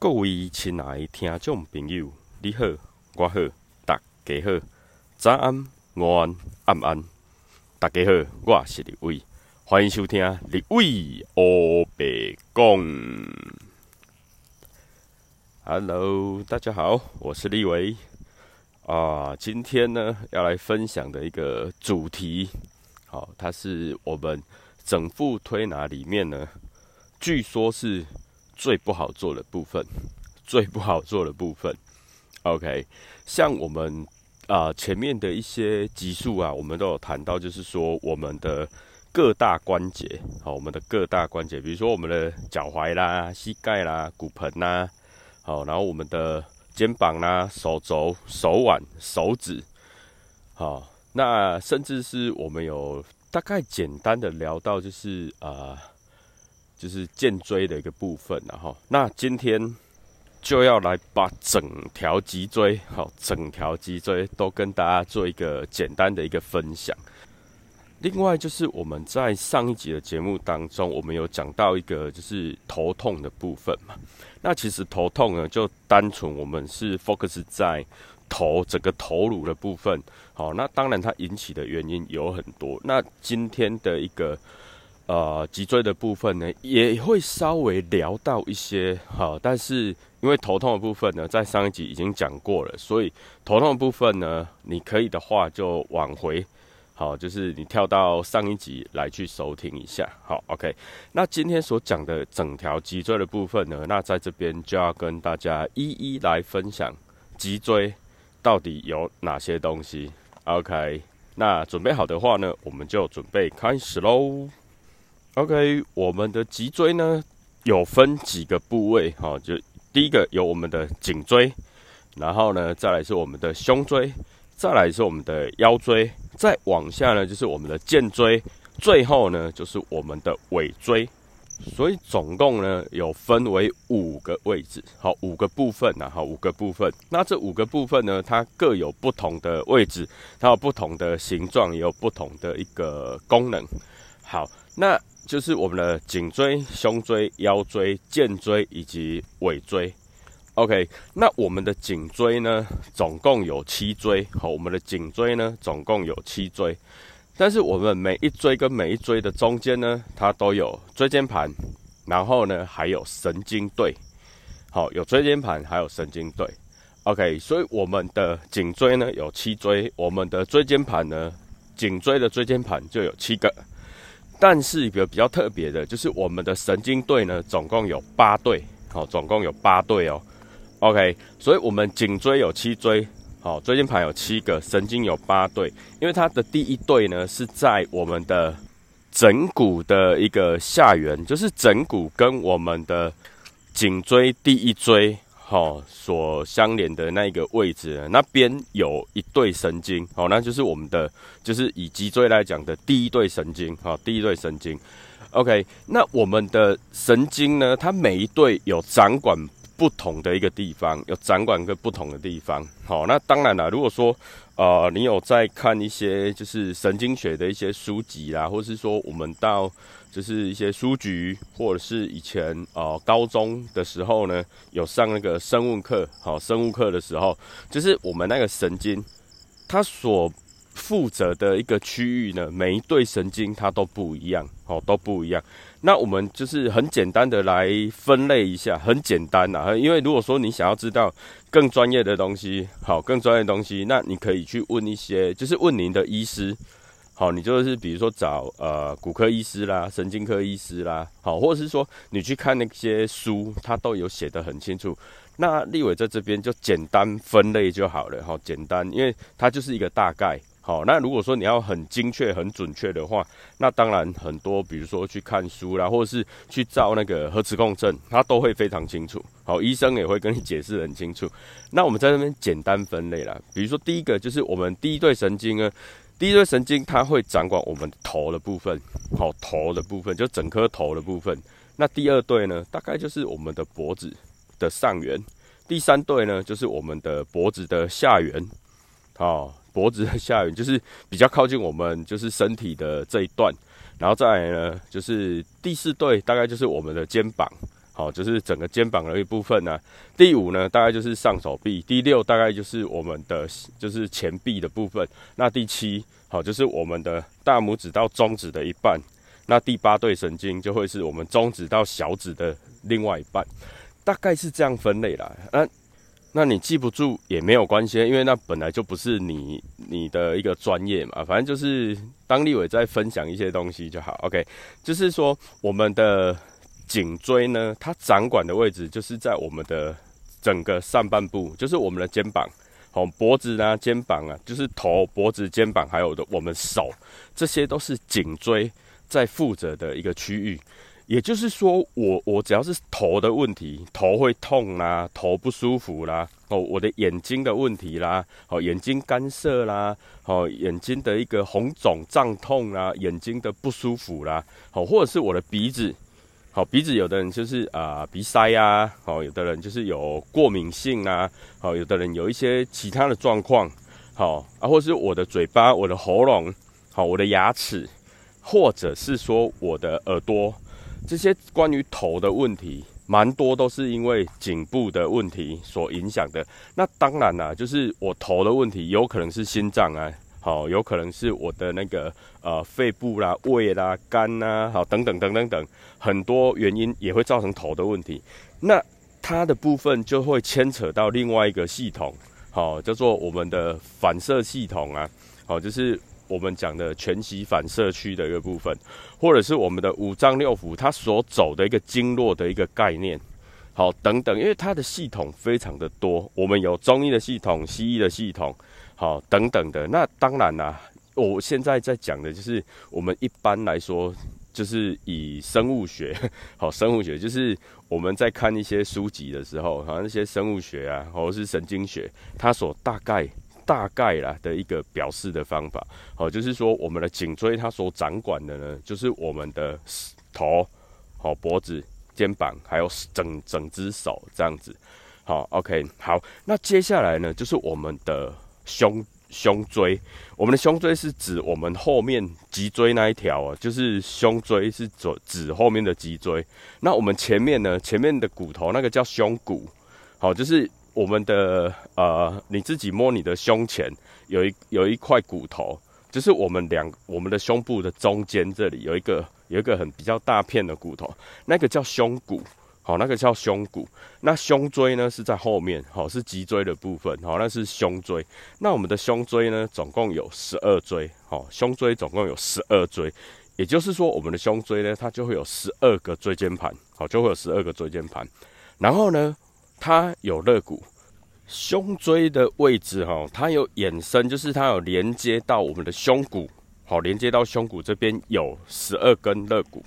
各位亲爱的听众朋友，你好，我好，大家好，早安、午安、晚安，大家好，我是李伟，欢迎收听李伟欧白讲。Hello，大家好，我是李伟啊。今天呢，要来分享的一个主题，好，它是我们整副推拿里面呢，据说是。最不好做的部分，最不好做的部分。OK，像我们啊前面的一些集数啊，我们都有谈到，就是说我们的各大关节，好，我们的各大关节，比如说我们的脚踝啦、膝盖啦、骨盆呐，好，然后我们的肩膀啦、手肘、手腕、手指，好，那甚至是我们有大概简单的聊到，就是啊。就是肩椎的一个部分，然后那今天就要来把整条脊椎，好，整条脊椎都跟大家做一个简单的一个分享。另外就是我们在上一集的节目当中，我们有讲到一个就是头痛的部分嘛。那其实头痛呢，就单纯我们是 focus 在头整个头颅的部分，好，那当然它引起的原因有很多。那今天的一个。呃，脊椎的部分呢，也会稍微聊到一些哈，但是因为头痛的部分呢，在上一集已经讲过了，所以头痛的部分呢，你可以的话就往回，好，就是你跳到上一集来去收听一下，好，OK。那今天所讲的整条脊椎的部分呢，那在这边就要跟大家一一来分享脊椎到底有哪些东西，OK。那准备好的话呢，我们就准备开始喽。OK，我们的脊椎呢有分几个部位哈，就第一个有我们的颈椎，然后呢再来是我们的胸椎，再来是我们的腰椎，再往下呢就是我们的肩椎，最后呢就是我们的尾椎。所以总共呢有分为五个位置，好五个部分呐，好五个部分。那这五个部分呢，它各有不同的位置，它有不同的形状，也有不同的一个功能。好，那。就是我们的颈椎、胸椎、腰椎、肩椎以及尾椎。OK，那我们的颈椎呢，总共有七椎。好，我们的颈椎呢，总共有七椎。但是我们每一椎跟每一椎的中间呢，它都有椎间盘，然后呢还有神经对。好，有椎间盘，还有神经对。OK，所以我们的颈椎呢有七椎，我们的椎间盘呢，颈椎的椎间盘就有七个。但是一个比较特别的，就是我们的神经对呢，总共有八对，好，总共有八对哦。OK，所以我们颈椎有七椎，好，椎间盘有七个，神经有八对。因为它的第一对呢是在我们的枕骨的一个下缘，就是枕骨跟我们的颈椎第一椎。好，所相连的那一个位置，那边有一对神经，好，那就是我们的，就是以脊椎来讲的第一对神经，好，第一对神经。OK，那我们的神经呢，它每一对有掌管不同的一个地方，有掌管个不同的地方。好，那当然了，如果说。呃，你有在看一些就是神经学的一些书籍啦，或是说我们到就是一些书局，或者是以前呃高中的时候呢，有上那个生物课，好生物课的时候，就是我们那个神经，它所负责的一个区域呢，每一对神经它都不一样，哦都不一样。那我们就是很简单的来分类一下，很简单呐。因为如果说你想要知道更专业的东西，好，更专业的东西，那你可以去问一些，就是问您的医师，好，你就是比如说找呃骨科医师啦、神经科医师啦，好，或者是说你去看那些书，它都有写得很清楚。那立伟在这边就简单分类就好了，好，简单，因为它就是一个大概。好，那如果说你要很精确、很准确的话，那当然很多，比如说去看书啦，或者是去照那个核磁共振，它都会非常清楚。好，医生也会跟你解释很清楚。那我们在这边简单分类啦，比如说第一个就是我们第一对神经呢，第一对神经它会掌管我们头的部分，好，头的部分就整颗头的部分。那第二对呢，大概就是我们的脖子的上缘，第三对呢就是我们的脖子的下缘，好。脖子的下缘就是比较靠近我们，就是身体的这一段，然后再来呢，就是第四对大概就是我们的肩膀，好，就是整个肩膀的一部分呢。第五呢，大概就是上手臂。第六大概就是我们的就是前臂的部分。那第七，好，就是我们的大拇指到中指的一半。那第八对神经就会是我们中指到小指的另外一半，大概是这样分类啦。那那你记不住也没有关系，因为那本来就不是你你的一个专业嘛。反正就是当立伟在分享一些东西就好。OK，就是说我们的颈椎呢，它掌管的位置就是在我们的整个上半部，就是我们的肩膀、好脖子啊、肩膀啊，就是头、脖子、肩膀，还有的我们手，这些都是颈椎。在负责的一个区域，也就是说，我我只要是头的问题，头会痛啦，头不舒服啦，哦，我的眼睛的问题啦，哦，眼睛干涩啦，哦，眼睛的一个红肿胀痛啦，眼睛的不舒服啦，好，或者是我的鼻子，好，鼻子有的人就是啊鼻塞呀，好，有的人就是有过敏性啊，好，有的人有一些其他的状况，好啊，或是我的嘴巴、我的喉咙，好，我的牙齿。或者是说我的耳朵，这些关于头的问题，蛮多都是因为颈部的问题所影响的。那当然啦，就是我头的问题，有可能是心脏啊，好，有可能是我的那个呃肺部啦、胃啦、肝呐，好，等等等等等，很多原因也会造成头的问题。那它的部分就会牵扯到另外一个系统，好，叫做我们的反射系统啊，好，就是。我们讲的全息反射区的一个部分，或者是我们的五脏六腑它所走的一个经络的一个概念，好等等，因为它的系统非常的多，我们有中医的系统、西医的系统，好等等的。那当然啦，我现在在讲的就是我们一般来说，就是以生物学，好生物学就是我们在看一些书籍的时候，好像那些生物学啊，或者是神经学，它所大概。大概啦的一个表示的方法，好，就是说我们的颈椎它所掌管的呢，就是我们的头、好脖子、肩膀，还有整整只手这样子。好，OK，好，那接下来呢，就是我们的胸胸椎。我们的胸椎是指我们后面脊椎那一条啊，就是胸椎是指指后面的脊椎。那我们前面呢，前面的骨头那个叫胸骨。好，就是。我们的呃，你自己摸你的胸前有一有一块骨头，就是我们两我们的胸部的中间这里有一个有一个很比较大片的骨头，那个叫胸骨，好，那个叫胸骨。那胸椎呢是在后面，好，是脊椎的部分，好，那是胸椎。那我们的胸椎呢，总共有十二椎，好，胸椎总共有十二椎，也就是说，我们的胸椎呢，它就会有十二个椎间盘，好，就会有十二个椎间盘，然后呢。它有肋骨，胸椎的位置哈，它有衍生，就是它有连接到我们的胸骨，好，连接到胸骨这边有十二根肋骨，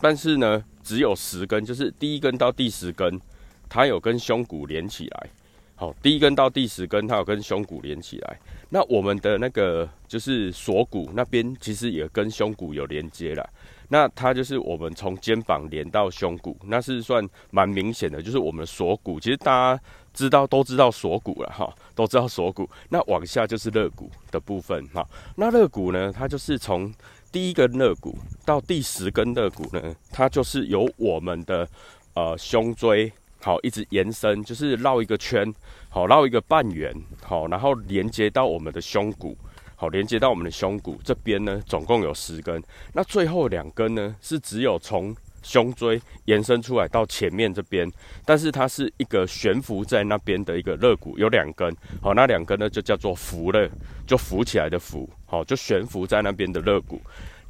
但是呢，只有十根，就是第一根到第十根，它有跟胸骨连起来，好，第一根到第十根，它有跟胸骨连起来。那我们的那个就是锁骨那边，其实也跟胸骨有连接了。那它就是我们从肩膀连到胸骨，那是算蛮明显的，就是我们锁骨。其实大家知道都知道锁骨了哈，都知道锁骨。那往下就是肋骨的部分哈。那肋骨呢，它就是从第一根肋骨到第十根肋骨呢，它就是由我们的呃胸椎好一直延伸，就是绕一个圈，好绕一个半圆，好然后连接到我们的胸骨。好，连接到我们的胸骨这边呢，总共有十根。那最后两根呢，是只有从胸椎延伸出来到前面这边，但是它是一个悬浮在那边的一个肋骨，有两根。好，那两根呢就叫做浮肋，就浮起来的浮。好，就悬浮在那边的肋骨。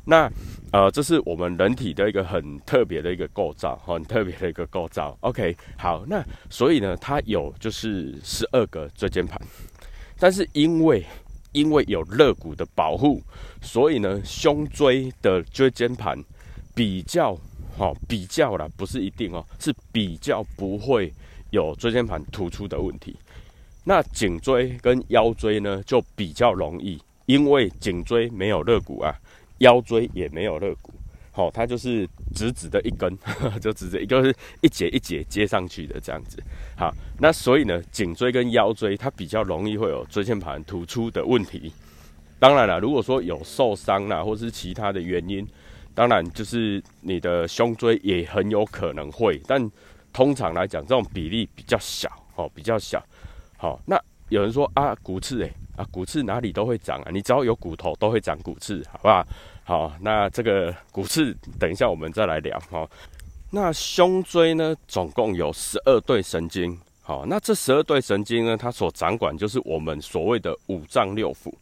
那呃，这是我们人体的一个很特别的一个构造，很特别的一个构造。OK，好，那所以呢，它有就是十二个椎间盘，但是因为因为有肋骨的保护，所以呢，胸椎的椎间盘比较好，比较啦，不是一定哦，是比较不会有椎间盘突出的问题。那颈椎跟腰椎呢，就比较容易，因为颈椎没有肋骨啊，腰椎也没有肋骨。好，它就是直直的一根，就直直，就是一节一节接上去的这样子。好，那所以呢，颈椎跟腰椎它比较容易会有椎间盘突出的问题。当然了，如果说有受伤啦，或是其他的原因，当然就是你的胸椎也很有可能会。但通常来讲，这种比例比较小，哦，比较小。好，那有人说啊，骨刺诶，啊，骨刺哪里都会长啊，你只要有骨头都会长骨刺，好不好？好，那这个骨刺，等一下我们再来聊哈。那胸椎呢，总共有十二对神经。好，那这十二对神经呢，它所掌管就是我们所谓的五脏六腑。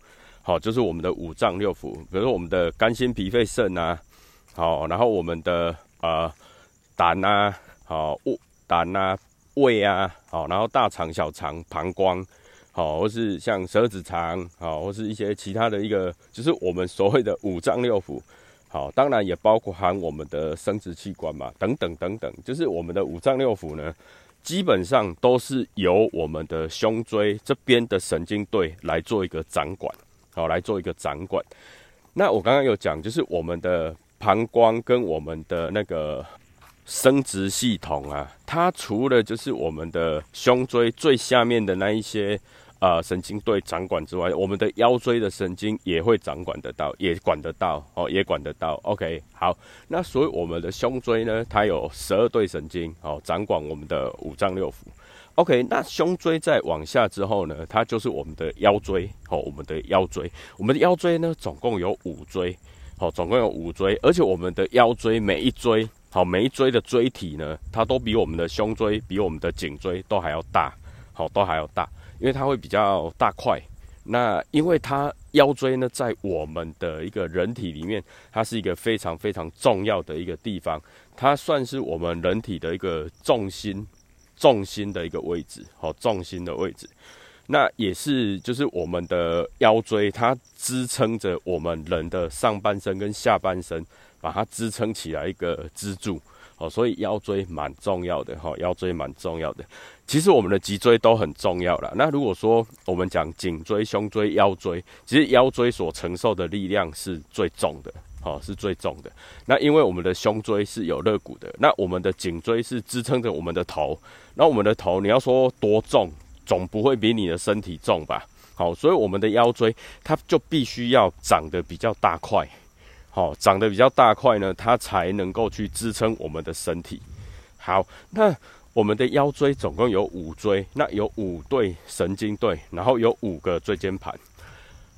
好，就是我们的五脏六腑，比如说我们的肝、心、脾、肺、肾啊。好，然后我们的呃胆啊，好胃胆啊，胃啊，好，然后大肠、小肠、膀胱，好，或是像十二指肠，好，或是一些其他的一个，就是我们所谓的五脏六腑。好，当然也包括含我们的生殖器官嘛，等等等等，就是我们的五脏六腑呢，基本上都是由我们的胸椎这边的神经对来做一个掌管，好，来做一个掌管。那我刚刚有讲，就是我们的膀胱跟我们的那个生殖系统啊，它除了就是我们的胸椎最下面的那一些。啊，神经对掌管之外，我们的腰椎的神经也会掌管得到，也管得到哦，也管得到。OK，好，那所以我们的胸椎呢，它有十二对神经哦，掌管我们的五脏六腑。OK，那胸椎再往下之后呢，它就是我们的腰椎哦，我们的腰椎，我们的腰椎呢，总共有五椎，好，总共有五椎，而且我们的腰椎每一椎，好，每一椎的椎体呢，它都比我们的胸椎、比我们的颈椎都还要大，好，都还要大。因为它会比较大块，那因为它腰椎呢，在我们的一个人体里面，它是一个非常非常重要的一个地方，它算是我们人体的一个重心重心的一个位置，好，重心的位置。那也是就是我们的腰椎，它支撑着我们人的上半身跟下半身，把它支撑起来一个支柱。哦，所以腰椎蛮重要的哈，腰椎蛮重要的。其实我们的脊椎都很重要了。那如果说我们讲颈椎、胸椎、腰椎，其实腰椎所承受的力量是最重的，哦，是最重的。那因为我们的胸椎是有肋骨的，那我们的颈椎是支撑着我们的头。那我们的头，你要说多重，总不会比你的身体重吧？好，所以我们的腰椎它就必须要长得比较大块。好，长得比较大块呢，它才能够去支撑我们的身体。好，那我们的腰椎总共有五椎，那有五对神经对，然后有五个椎间盘。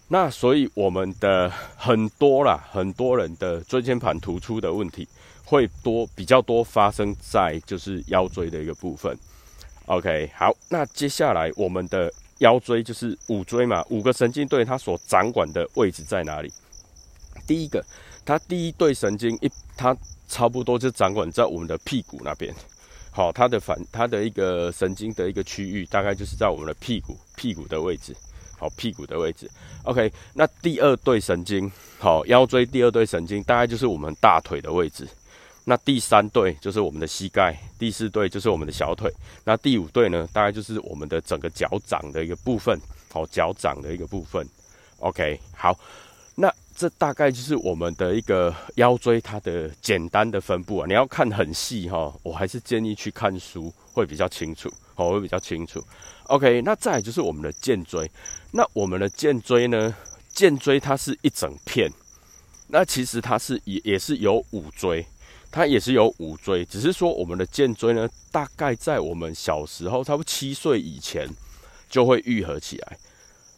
那所以我们的很多啦，很多人的椎间盘突出的问题会多比较多发生在就是腰椎的一个部分。OK，好，那接下来我们的腰椎就是五椎嘛，五个神经对它所掌管的位置在哪里？第一个，它第一对神经一，它差不多就掌管在我们的屁股那边。好，它的反它的一个神经的一个区域，大概就是在我们的屁股屁股的位置。好，屁股的位置。OK，那第二对神经，好，腰椎第二对神经，大概就是我们大腿的位置。那第三对就是我们的膝盖，第四对就是我们的小腿。那第五对呢，大概就是我们的整个脚掌的一个部分。好，脚掌的一个部分。OK，好。那这大概就是我们的一个腰椎它的简单的分布啊，你要看很细哈，我还是建议去看书会比较清楚，哦会比较清楚。OK，那再就是我们的肩椎，那我们的肩椎呢，肩椎它是一整片，那其实它是也也是有五椎，它也是有五椎，只是说我们的剑椎呢，大概在我们小时候差不多七岁以前就会愈合起来。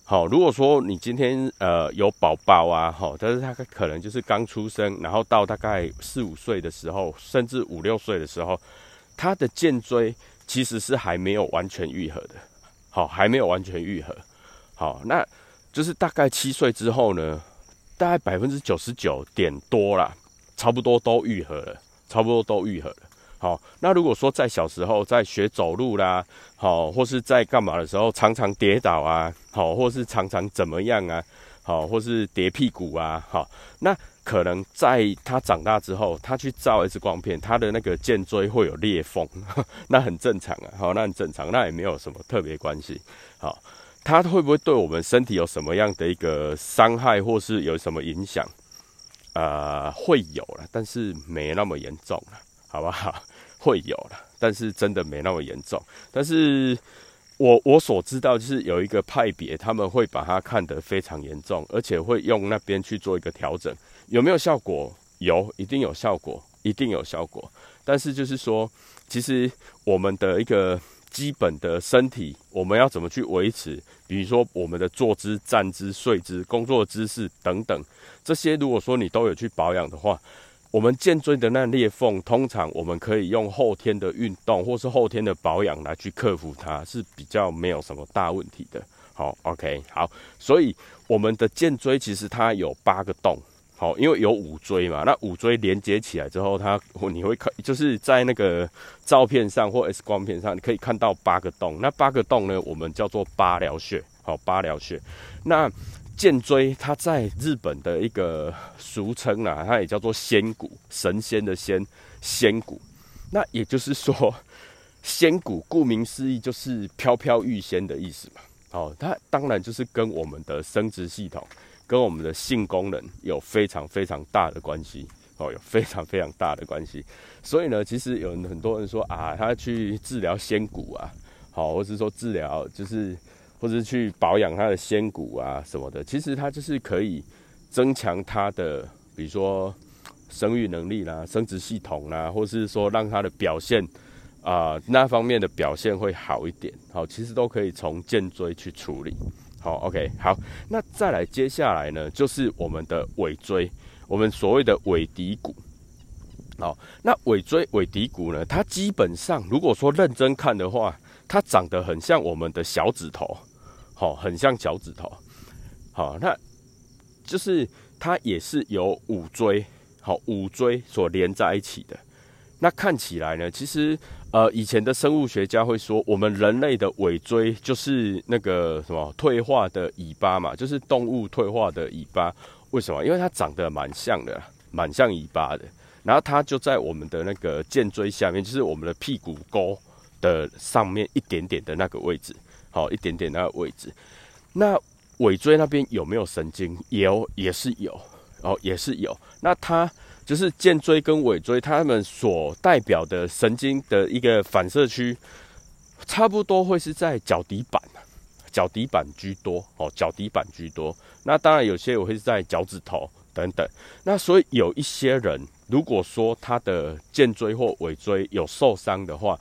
好，如果说你今天呃有宝宝啊，好，但是他可能就是刚出生，然后到大概四五岁的时候，甚至五六岁的时候，他的剑椎其实是还没有完全愈合的，好，还没有完全愈合。好，那就是大概七岁之后呢，大概百分之九十九点多啦，差不多都愈合了，差不多都愈合了。好，那如果说在小时候在学走路啦，好，或是在干嘛的时候常常跌倒啊，好，或是常常怎么样啊，好，或是跌屁股啊，好，那可能在他长大之后，他去照 X 光片，他的那个肩椎会有裂缝，那很正常啊，好，那很正常，那也没有什么特别关系，好，他会不会对我们身体有什么样的一个伤害，或是有什么影响？呃，会有了，但是没那么严重了。好不好？会有了，但是真的没那么严重。但是我我所知道，就是有一个派别，他们会把它看得非常严重，而且会用那边去做一个调整。有没有效果？有，一定有效果，一定有效果。但是就是说，其实我们的一个基本的身体，我们要怎么去维持？比如说我们的坐姿、站姿、睡姿、工作姿势等等，这些如果说你都有去保养的话，我们肩椎的那裂缝，通常我们可以用后天的运动或是后天的保养来去克服它，是比较没有什么大问题的。好，OK，好，所以我们的肩椎其实它有八个洞。好，因为有五椎嘛，那五椎连接起来之后，它你会看，就是在那个照片上或 X 光片上，你可以看到八个洞。那八个洞呢，我们叫做八髎穴。好，八髎穴。那剑椎它在日本的一个俗称啊，它也叫做仙骨，神仙的仙，仙骨。那也就是说，仙骨顾名思义就是飘飘欲仙的意思嘛。好，它当然就是跟我们的生殖系统。跟我们的性功能有非常非常大的关系哦，有非常非常大的关系。所以呢，其实有很多人说啊，他去治疗仙骨啊，好，或是说治疗就是，或是去保养他的仙骨啊什么的，其实他就是可以增强他的，比如说生育能力啦、生殖系统啦，或是说让他的表现啊那方面的表现会好一点。好，其实都可以从肩椎去处理。好，OK，好，那再来，接下来呢，就是我们的尾椎，我们所谓的尾骶骨。好，那尾椎、尾骶骨呢，它基本上如果说认真看的话，它长得很像我们的小指头，好，很像脚趾头。好，那就是它也是由五椎，好，五椎所连在一起的。那看起来呢，其实。呃，以前的生物学家会说，我们人类的尾椎就是那个什么退化的尾巴嘛，就是动物退化的尾巴。为什么？因为它长得蛮像的，蛮像尾巴的。然后它就在我们的那个肩椎下面，就是我们的屁股沟的上面一点点的那个位置，好，一点点那个位置。那尾椎那边有没有神经？有，也是有，哦，也是有。那它。就是肩椎跟尾椎，它们所代表的神经的一个反射区，差不多会是在脚底板，脚底板居多哦，脚底板居多。那当然有些我会是在脚趾头等等。那所以有一些人，如果说他的肩椎或尾椎有受伤的话，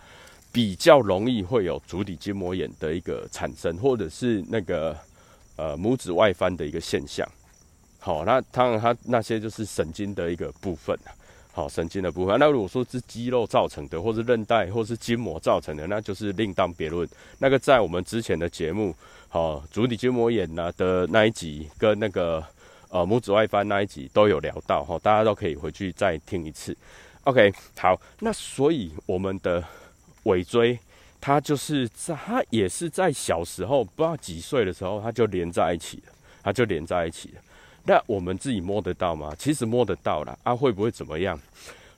比较容易会有足底筋膜炎的一个产生，或者是那个呃拇指外翻的一个现象。好，那当然，它那些就是神经的一个部分好，神经的部分。那如果说是肌肉造成的，或是韧带，或是筋膜造成的，那就是另当别论。那个在我们之前的节目，好，足底筋膜炎呢的那一集，跟那个呃拇指外翻那一集都有聊到哈，大家都可以回去再听一次。OK，好，那所以我们的尾椎，它就是在它也是在小时候不知道几岁的时候，它就连在一起了，它就连在一起了。那我们自己摸得到吗？其实摸得到了啊，会不会怎么样？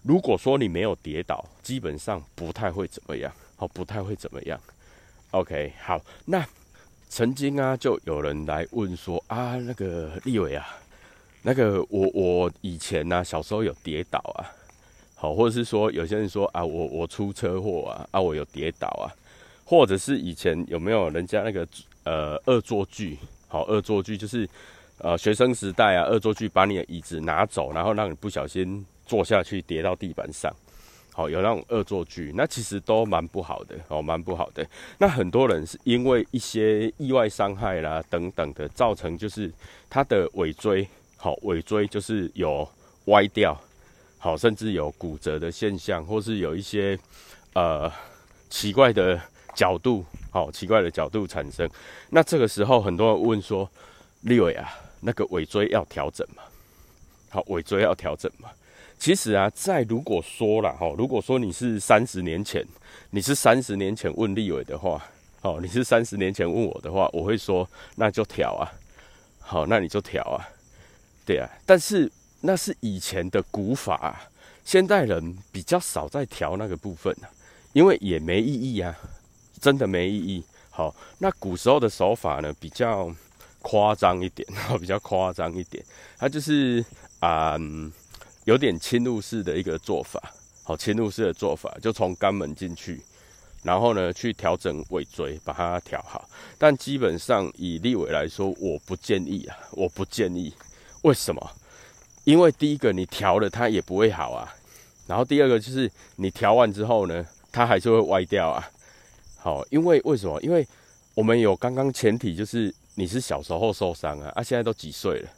如果说你没有跌倒，基本上不太会怎么样，好，不太会怎么样。OK，好，那曾经啊，就有人来问说啊，那个立伟啊，那个我我以前呢，小时候有跌倒啊，好，或者是说有些人说啊，我我出车祸啊，啊，我有跌倒啊，或者是以前有没有人家那个呃恶作剧，好，恶作剧就是。呃，学生时代啊，恶作剧把你的椅子拿走，然后让你不小心坐下去跌到地板上，好，有那种恶作剧，那其实都蛮不好的，哦，蛮不好的。那很多人是因为一些意外伤害啦等等的，造成就是他的尾椎，好，尾椎就是有歪掉，好，甚至有骨折的现象，或是有一些呃奇怪的角度，好，奇怪的角度产生。那这个时候，很多人问说，立伟啊。那个尾椎要调整嘛？好，尾椎要调整嘛？其实啊，在如果说了哈，如果说你是三十年前，你是三十年前问立伟的话，哦，你是三十年前问我的话，我会说那就调啊，好，那你就调啊，对啊。但是那是以前的古法，现代人比较少在调那个部分啊，因为也没意义啊，真的没意义。好，那古时候的手法呢，比较。夸张一点，比较夸张一点，它就是啊，有点侵入式的一个做法，好，侵入式的做法，就从肛门进去，然后呢，去调整尾椎，把它调好。但基本上以立伟来说，我不建议啊，我不建议。为什么？因为第一个，你调了它也不会好啊，然后第二个就是你调完之后呢，它还是会歪掉啊。好，因为为什么？因为我们有刚刚前提就是你是小时候受伤啊，啊，现在都几岁了，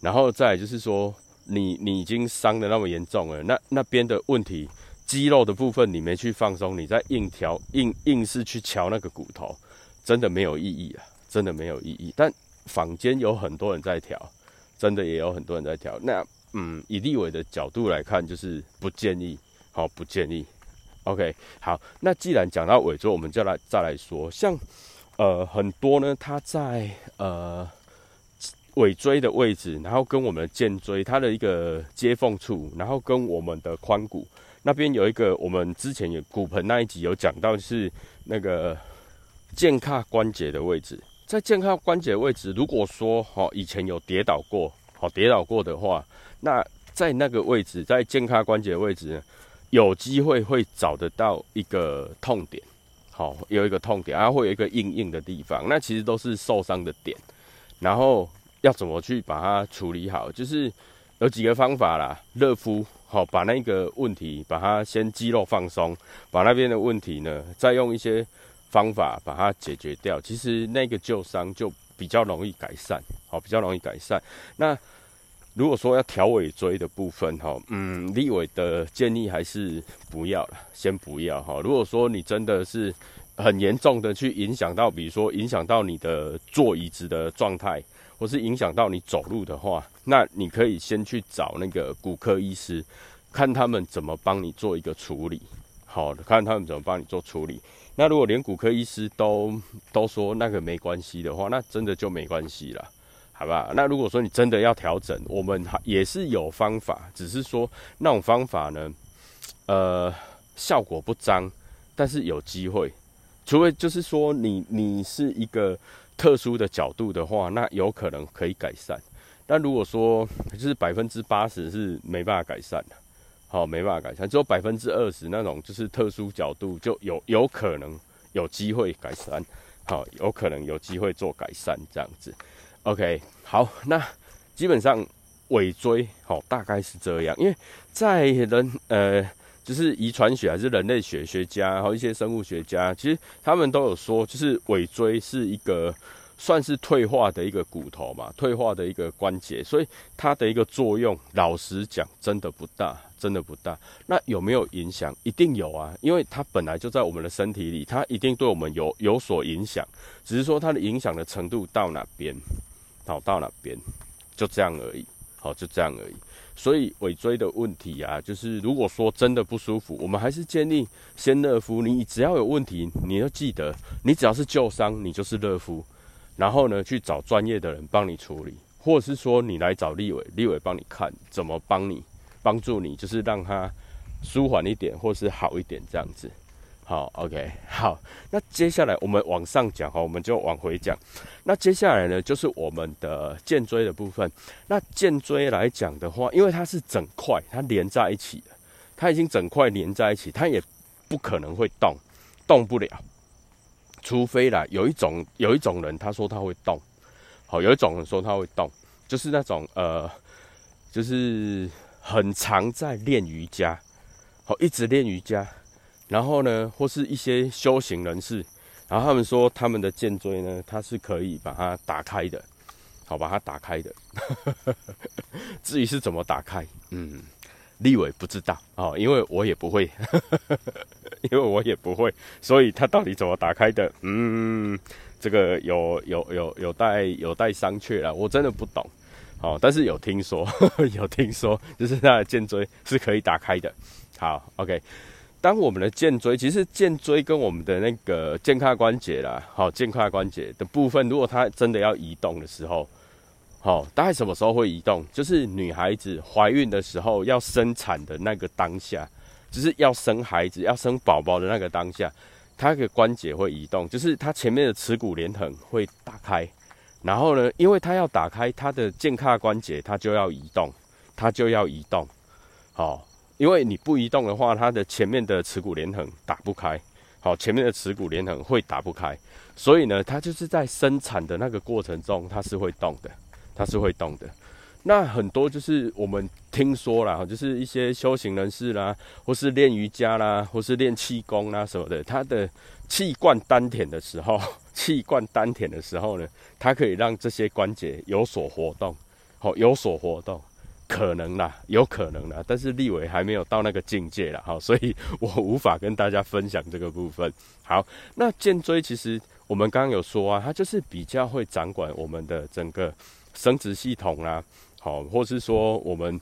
然后再就是说你你已经伤的那么严重了，那那边的问题肌肉的部分你没去放松，你在硬调硬硬是去敲那个骨头，真的没有意义啊，真的没有意义。但坊间有很多人在调，真的也有很多人在调。那嗯，以立委的角度来看，就是不建议，好不建议。OK，好，那既然讲到尾椎，我们就来再来说，像呃很多呢，它在呃尾椎的位置，然后跟我们的肩椎它的一个接缝处，然后跟我们的髋骨那边有一个，我们之前有骨盆那一集有讲到是那个健胯关节的位置，在健胯关节位置，如果说哈以前有跌倒过，好跌倒过的话，那在那个位置，在健胯关节位置呢？有机会会找得到一个痛点，好，有一个痛点，然后会有一个硬硬的地方，那其实都是受伤的点。然后要怎么去把它处理好？就是有几个方法啦，热敷，好，把那个问题把它先肌肉放松，把那边的问题呢，再用一些方法把它解决掉。其实那个旧伤就比较容易改善，好，比较容易改善。那如果说要调尾椎的部分，哈，嗯，立委的建议还是不要了，先不要哈。如果说你真的是很严重的去影响到，比如说影响到你的坐椅子的状态，或是影响到你走路的话，那你可以先去找那个骨科医师，看他们怎么帮你做一个处理，好，看他们怎么帮你做处理。那如果连骨科医师都都说那个没关系的话，那真的就没关系了。好吧，那如果说你真的要调整，我们也是有方法，只是说那种方法呢，呃，效果不彰，但是有机会。除非就是说你你是一个特殊的角度的话，那有可能可以改善。但如果说就是百分之八十是没办法改善的，好，没办法改善，只有百分之二十那种就是特殊角度就有有可能有机会改善，好，有可能有机会做改善这样子。OK，好，那基本上尾椎好大概是这样，因为在人呃，就是遗传学还是人类学学家，然后一些生物学家，其实他们都有说，就是尾椎是一个算是退化的一个骨头嘛，退化的一个关节，所以它的一个作用，老实讲真的不大，真的不大。那有没有影响？一定有啊，因为它本来就在我们的身体里，它一定对我们有有所影响，只是说它的影响的程度到哪边。好到哪边，就这样而已。好，就这样而已。所以尾椎的问题啊，就是如果说真的不舒服，我们还是建议先热敷。你只要有问题，你要记得，你只要是旧伤，你就是热敷。然后呢，去找专业的人帮你处理，或者是说你来找立伟，立伟帮你看怎么帮你帮助你，就是让他舒缓一点，或是好一点这样子。好，OK，好，那接下来我们往上讲哈，我们就往回讲。那接下来呢，就是我们的肩椎的部分。那肩椎来讲的话，因为它是整块，它连在一起的，它已经整块连在一起，它也不可能会动，动不了。除非啦，有一种有一种人他说他会动，好，有一种人说他会动，就是那种呃，就是很常在练瑜伽，好，一直练瑜伽。然后呢，或是一些修行人士，然后他们说他们的肩椎呢，它是可以把它打开的，好，把它打开的。至于是怎么打开，嗯，立伟不知道哦，因为我也不会，因为我也不会，所以他到底怎么打开的，嗯，这个有有有有待有待商榷了，我真的不懂，好，但是有听说，有听说，就是他的肩椎是可以打开的，好，OK。当我们的肩椎，其实肩椎跟我们的那个肩胯关节啦，好，肩胯关节的部分，如果它真的要移动的时候，好，大概什么时候会移动？就是女孩子怀孕的时候要生产的那个当下，就是要生孩子、要生宝宝的那个当下，它的关节会移动，就是它前面的耻骨连横会打开，然后呢，因为它要打开它的肩胯关节，它就要移动，它就要移动，好。因为你不移动的话，它的前面的耻骨连横打不开，好，前面的耻骨连横会打不开，所以呢，它就是在生产的那个过程中，它是会动的，它是会动的。那很多就是我们听说啦，就是一些修行人士啦，或是练瑜伽啦，或是练气功啦什么的，他的气贯丹田的时候，气贯丹田的时候呢，它可以让这些关节有所活动，好有所活动，可能啦，有可能啦，但是立伟还没有到那个境界啦，哈，所以我无法跟大家分享这个部分。好，那肩椎其实我们刚刚有说啊，它就是比较会掌管我们的整个生殖系统啦。好，或是说我们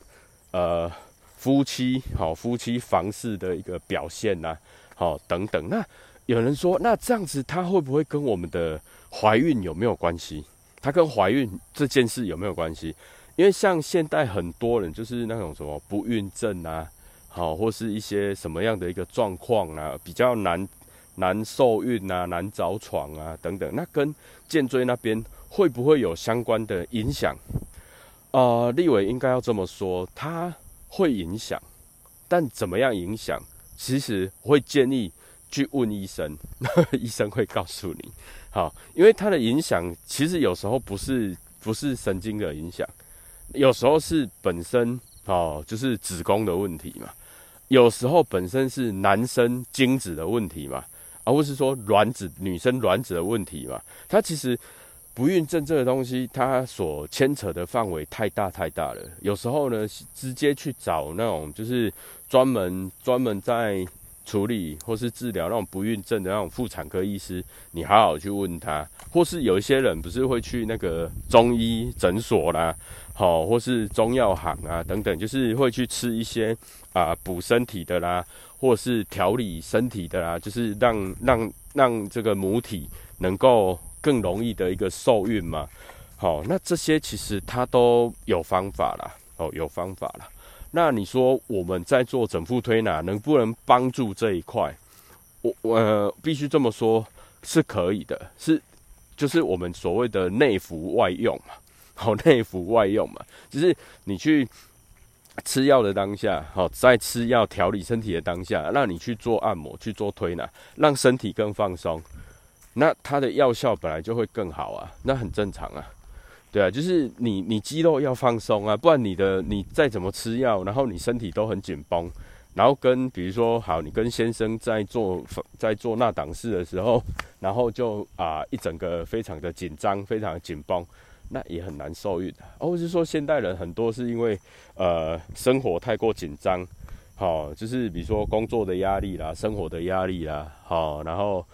呃夫妻好夫妻房事的一个表现呐，好等等。那有人说，那这样子它会不会跟我们的怀孕有没有关系？它跟怀孕这件事有没有关系？因为像现代很多人就是那种什么不孕症啊，好或是一些什么样的一个状况啊，比较难难受孕啊，难着床啊等等。那跟颈椎那边会不会有相关的影响？呃，立伟应该要这么说，它会影响，但怎么样影响？其实会建议去问医生，医生会告诉你。好，因为它的影响其实有时候不是不是神经的影响，有时候是本身哦，就是子宫的问题嘛，有时候本身是男生精子的问题嘛，而不是说卵子女生卵子的问题嘛，它其实。不孕症这个东西，它所牵扯的范围太大太大了。有时候呢，直接去找那种就是专门专门在处理或是治疗那种不孕症的那种妇产科医师，你好好去问他。或是有一些人不是会去那个中医诊所啦，好，或是中药行啊等等，就是会去吃一些啊补身体的啦，或是调理身体的啦，就是让让让这个母体能够。更容易的一个受孕嘛，好，那这些其实它都有方法啦，哦，有方法啦。那你说我们在做整腹推拿，能不能帮助这一块？我我必须这么说，是可以的，是就是我们所谓的内服外用嘛，好，内服外用嘛，就是你去吃药的当下，好，在吃药调理身体的当下，让你去做按摩，去做推拿，让身体更放松。那它的药效本来就会更好啊，那很正常啊，对啊，就是你你肌肉要放松啊，不然你的你再怎么吃药，然后你身体都很紧绷，然后跟比如说好，你跟先生在做在做那档事的时候，然后就啊一整个非常的紧张，非常紧绷，那也很难受孕的。或者是说现代人很多是因为呃生活太过紧张，好，就是比如说工作的压力啦，生活的压力啦，好，然后。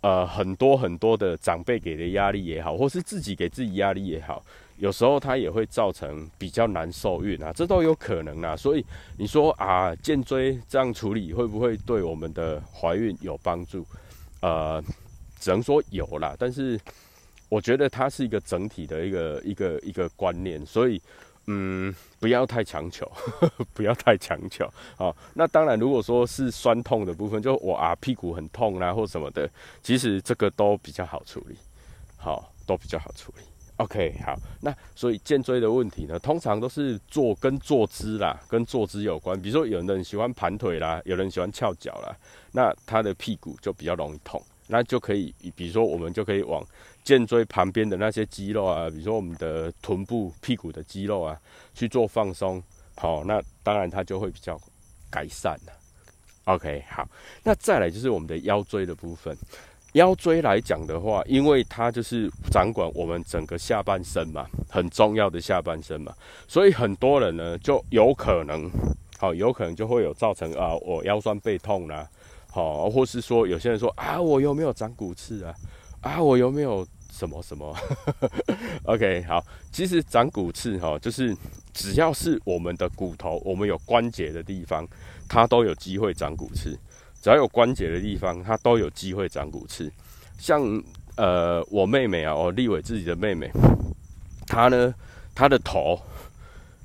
呃，很多很多的长辈给的压力也好，或是自己给自己压力也好，有时候它也会造成比较难受孕啊，这都有可能啊。所以你说啊，颈椎这样处理会不会对我们的怀孕有帮助？呃，只能说有啦，但是我觉得它是一个整体的一个一个一个观念，所以。嗯，不要太强求，不要太强求。好，那当然，如果说是酸痛的部分，就我啊屁股很痛啦，或什么的，其实这个都比较好处理，好，都比较好处理。OK，好，那所以肩椎的问题呢，通常都是坐跟坐姿啦，跟坐姿有关。比如说，有人喜欢盘腿啦，有人喜欢翘脚啦，那他的屁股就比较容易痛。那就可以，比如说我们就可以往肩椎旁边的那些肌肉啊，比如说我们的臀部、屁股的肌肉啊，去做放松。好，那当然它就会比较改善了。OK，好，那再来就是我们的腰椎的部分。腰椎来讲的话，因为它就是掌管我们整个下半身嘛，很重要的下半身嘛，所以很多人呢就有可能，好，有可能就会有造成啊，我腰酸背痛啦。好，或是说有些人说啊，我有没有长骨刺啊？啊，我有没有什么什么？OK，好，其实长骨刺哈，就是只要是我们的骨头，我们有关节的地方，它都有机会长骨刺。只要有关节的地方，它都有机会长骨刺。像呃，我妹妹啊，我立伟自己的妹妹，她呢，她的头，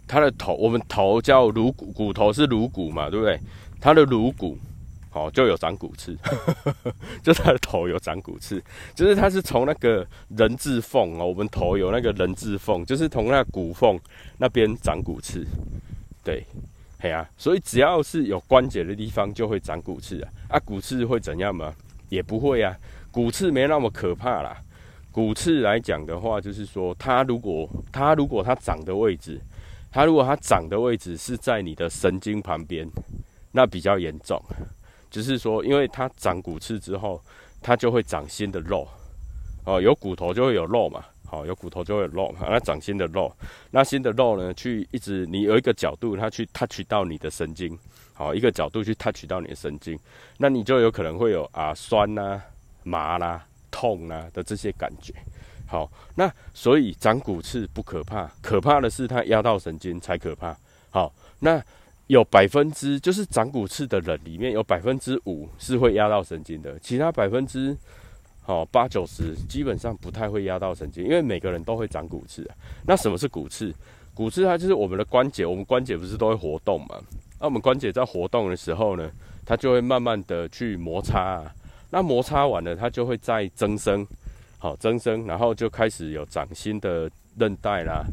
她的头，我们头叫颅骨，骨头是颅骨嘛，对不对？她的颅骨。哦，就有长骨刺，就他的头有长骨刺，就是他是从那个人字缝哦，我们头有那个人字缝，就是从那骨缝那边长骨刺，对，嘿啊，所以只要是有关节的地方就会长骨刺啊，啊，骨刺会怎样吗？也不会啊，骨刺没那么可怕啦。骨刺来讲的话，就是说它如果它如果它长的位置它如果它长的位置是在你的神经旁边，那比较严重。就是说，因为它长骨刺之后，它就会长新的肉。哦，有骨头就会有肉嘛。好，有骨头就会有肉嘛。那长新的肉，那新的肉呢，去一直你有一个角度，它去 touch 到你的神经。好，一个角度去 touch 到你的神经，那你就有可能会有啊酸呐、麻啦、痛啊的这些感觉。好，那所以长骨刺不可怕，可怕的是它压到神经才可怕。好，那有百分之就是长骨刺的人里面有百分之五是会压到神经的，其他百分之好八九十基本上不太会压到神经，因为每个人都会长骨刺。那什么是骨刺？骨刺它就是我们的关节，我们关节不是都会活动嘛？那我们关节在活动的时候呢，它就会慢慢的去摩擦，那摩擦完了，它就会再增生。好增生，然后就开始有长新的韧带啦，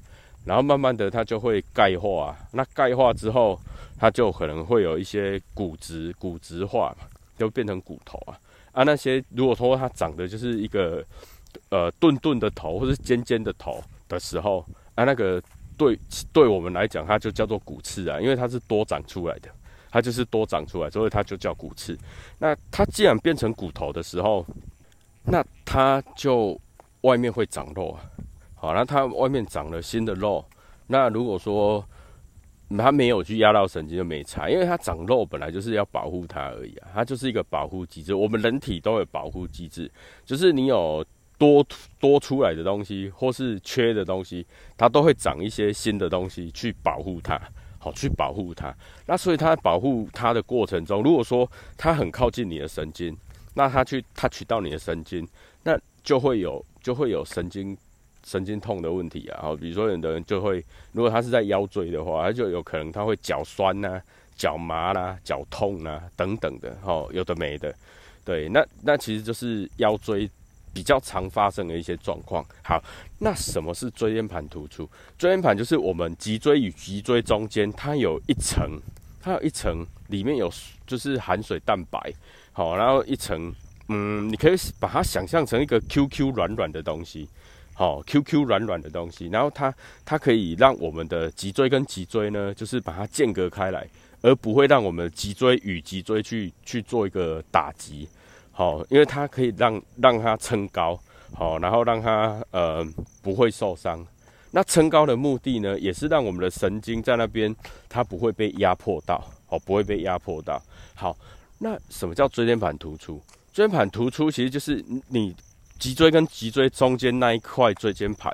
然后慢慢的它就会钙化，那钙化之后，它就可能会有一些骨质骨质化嘛，就变成骨头啊啊那些如果说它长的就是一个呃钝钝的头或是尖尖的头的时候啊，那个对对我们来讲，它就叫做骨刺啊，因为它是多长出来的，它就是多长出来，所以它就叫骨刺。那它既然变成骨头的时候，那它就外面会长肉啊，好，那它外面长了新的肉，那如果说它没有去压到神经就没差，因为它长肉本来就是要保护它而已啊，它就是一个保护机制。我们人体都有保护机制，就是你有多多出来的东西或是缺的东西，它都会长一些新的东西去保护它，好去保护它。那所以它保护它的过程中，如果说它很靠近你的神经。那它去它取到你的神经，那就会有就会有神经神经痛的问题啊。好，比如说有的人就会，如果他是在腰椎的话，他就有可能他会脚酸呐、脚麻啦、脚痛啊等等的。哦，有的没的，对，那那其实就是腰椎比较常发生的一些状况。好，那什么是椎间盘突出？椎间盘就是我们脊椎与脊椎中间，它有一层，它有一层里面有就是含水蛋白。好，然后一层，嗯，你可以把它想象成一个 QQ 软软的东西，好，QQ 软软的东西，然后它它可以让我们的脊椎跟脊椎呢，就是把它间隔开来，而不会让我们的脊椎与脊椎去去做一个打击，好，因为它可以让让它撑高，好，然后让它呃不会受伤。那撑高的目的呢，也是让我们的神经在那边它不会被压迫到，哦，不会被压迫到，好。那什么叫椎间盘突出？椎间盘突出其实就是你脊椎跟脊椎中间那一块椎间盘，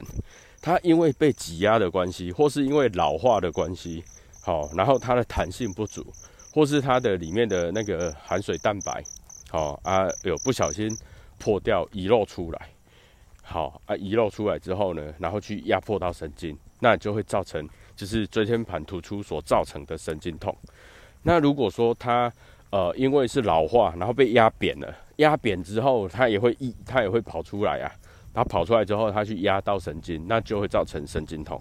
它因为被挤压的关系，或是因为老化的关系，好，然后它的弹性不足，或是它的里面的那个含水蛋白，好啊，有不小心破掉遗漏出来，好啊，遗漏出来之后呢，然后去压迫到神经，那就会造成就是椎间盘突出所造成的神经痛。那如果说它呃，因为是老化，然后被压扁了，压扁之后，它也会一，它也会跑出来啊。它跑出来之后，它去压到神经，那就会造成神经痛。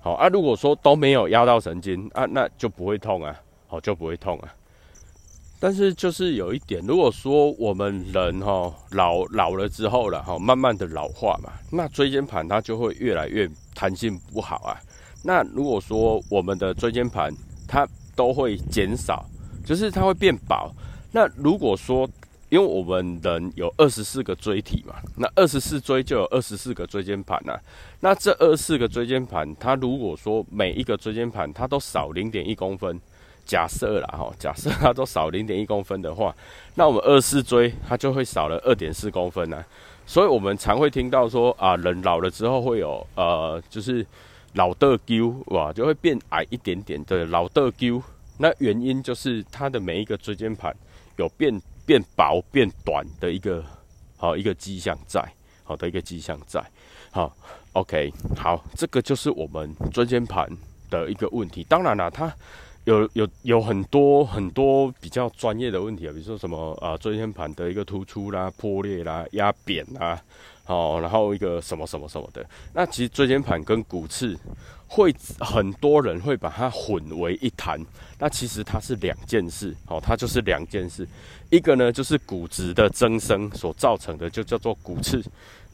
好啊，如果说都没有压到神经啊，那就不会痛啊，好就不会痛啊。但是就是有一点，如果说我们人哈老老了之后了哈，慢慢的老化嘛，那椎间盘它就会越来越弹性不好啊。那如果说我们的椎间盘它都会减少。就是它会变薄。那如果说，因为我们人有二十四个椎体嘛，那二十四椎就有二十四个椎间盘呐。那这二十四个椎间盘，它如果说每一个椎间盘它都少零点一公分，假设啦哈，假设它都少零点一公分的话，那我们二四椎它就会少了二点四公分呐。所以我们常会听到说啊，人老了之后会有呃，就是老的丢哇，就会变矮一点点的老的丢。那原因就是它的每一个椎间盘有变变薄变短的一个好一个迹象在，好的一个迹象在，好，OK，好，这个就是我们椎间盘的一个问题。当然了，它有有有很多很多比较专业的问题啊，比如说什么啊椎间盘的一个突出啦、破裂啦、压扁啦。哦，然后一个什么什么什么的，那其实椎间盘跟骨刺会很多人会把它混为一谈，那其实它是两件事，哦，它就是两件事。一个呢就是骨质的增生所造成的，就叫做骨刺。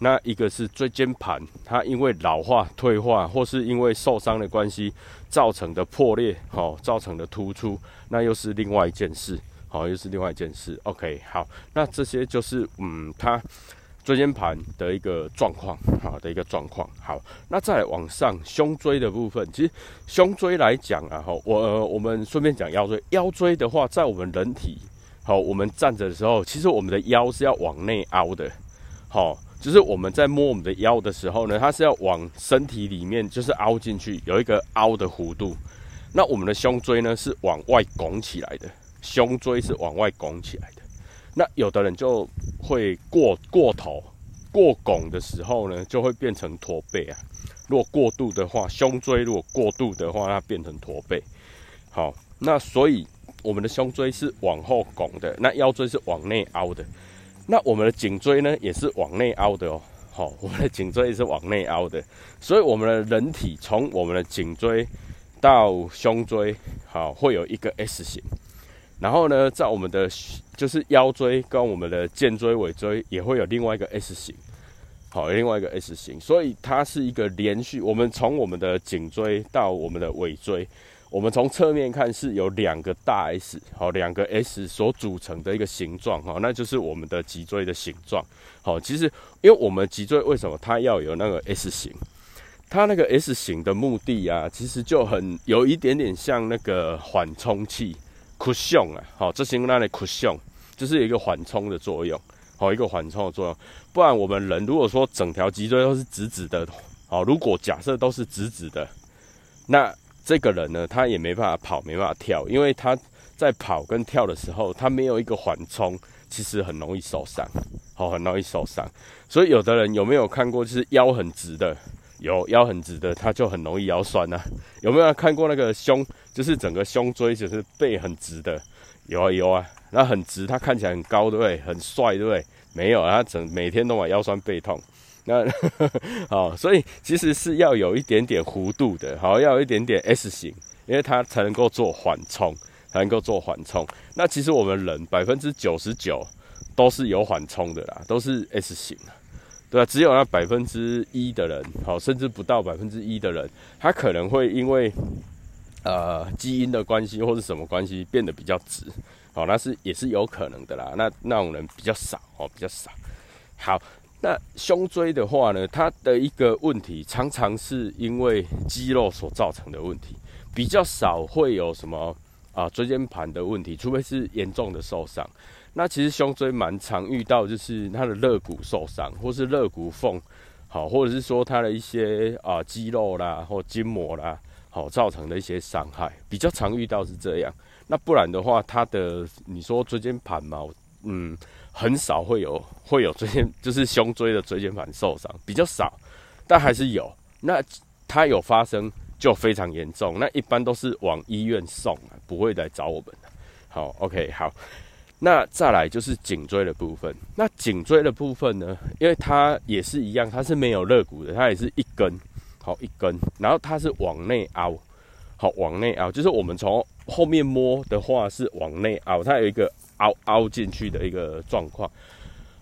那一个是椎间盘，它因为老化、退化，或是因为受伤的关系造成的破裂，好，造成的突出，那又是另外一件事，好，又是另外一件事。OK，好，那这些就是嗯，它椎间盘的一个状况，好的一个状况。好，那再往上胸椎的部分，其实胸椎来讲啊，哈，我我们顺便讲腰椎，腰椎的话，在我们人体，好，我们站着的时候，其实我们的腰是要往内凹的，好。就是我们在摸我们的腰的时候呢，它是要往身体里面就是凹进去，有一个凹的弧度。那我们的胸椎呢是往外拱起来的，胸椎是往外拱起来的。那有的人就会过过头、过拱的时候呢，就会变成驼背啊。如果过度的话，胸椎如果过度的话，它变成驼背。好，那所以我们的胸椎是往后拱的，那腰椎是往内凹的。那我们的颈椎呢，也是往内凹的哦。好，我们的颈椎也是往内凹的，所以我们的人体从我们的颈椎到胸椎，好，会有一个 S 型。然后呢，在我们的就是腰椎跟我们的肩椎、尾椎也会有另外一个 S 型，好，另外一个 S 型。所以它是一个连续，我们从我们的颈椎到我们的尾椎。我们从侧面看是有两个大 S，好，两个 S 所组成的一个形状，哈，那就是我们的脊椎的形状，好，其实因为我们脊椎为什么它要有那个 S 型？它那个 S 型的目的啊，其实就很有一点点像那个缓冲器 cushion 啊，好，这是那里 cushion，就是一个缓冲的作用，好，一个缓冲的作用，不然我们人如果说整条脊椎都是直直的，好，如果假设都是直直的，那这个人呢，他也没办法跑，没办法跳，因为他在跑跟跳的时候，他没有一个缓冲，其实很容易受伤，好，很容易受伤。所以有的人有没有看过，就是腰很直的，有腰很直的，他就很容易腰酸啊？有没有看过那个胸，就是整个胸椎就是背很直的？有啊有啊，那很直，他看起来很高，对不对？很帅，对不对？没有，他整每天都往腰酸背痛。那 好，所以其实是要有一点点弧度的，好，要有一点点 S 型，因为它才能够做缓冲，才能够做缓冲。那其实我们人百分之九十九都是有缓冲的啦，都是 S 型对吧？只有那百分之一的人，好，甚至不到百分之一的人，他可能会因为呃基因的关系或者什么关系变得比较直，好，那是也是有可能的啦。那那种人比较少哦，比较少。好。那胸椎的话呢，它的一个问题常常是因为肌肉所造成的问题，比较少会有什么啊椎间盘的问题，除非是严重的受伤。那其实胸椎蛮常遇到，就是它的肋骨受伤，或是肋骨缝好，或者是说它的一些啊肌肉啦或筋膜啦好造成的一些伤害，比较常遇到是这样。那不然的话，它的你说椎间盘嘛，嗯。很少会有 会有椎间，就是胸椎的椎间盘受伤比较少，但还是有。那它有发生就非常严重，那一般都是往医院送，不会来找我们。好，OK，好。那再来就是颈椎的部分。那颈椎的部分呢，因为它也是一样，它是没有肋骨的，它也是一根，好一根，然后它是往内凹，好往内凹，就是我们从后面摸的话是往内凹，它有一个。凹凹进去的一个状况，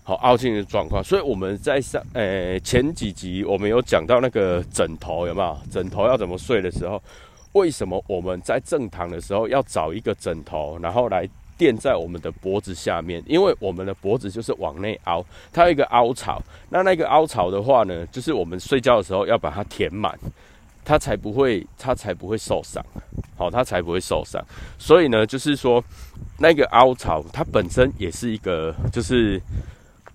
好凹进去的状况，所以我们在上诶前几集我们有讲到那个枕头有没有？枕头要怎么睡的时候，为什么我们在正躺的时候要找一个枕头，然后来垫在我们的脖子下面？因为我们的脖子就是往内凹，它有一个凹槽。那那个凹槽的话呢，就是我们睡觉的时候要把它填满，它才不会它才不会受伤。好，它才不会受伤。所以呢，就是说。那个凹槽，它本身也是一个，就是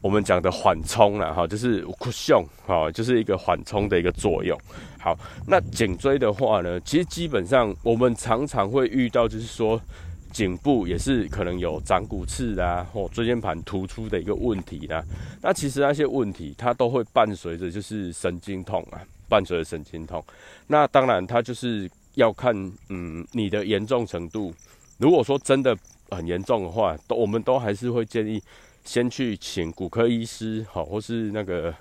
我们讲的缓冲了哈，就是 cushion 哈，就是一个缓冲的一个作用。好，那颈椎的话呢，其实基本上我们常常会遇到，就是说颈部也是可能有长骨刺啊，或椎间盘突出的一个问题啦。那其实那些问题，它都会伴随着就是神经痛啊，伴随着神经痛。那当然，它就是要看嗯你的严重程度。如果说真的，很严重的话，都我们都还是会建议先去请骨科医师，好，或是那个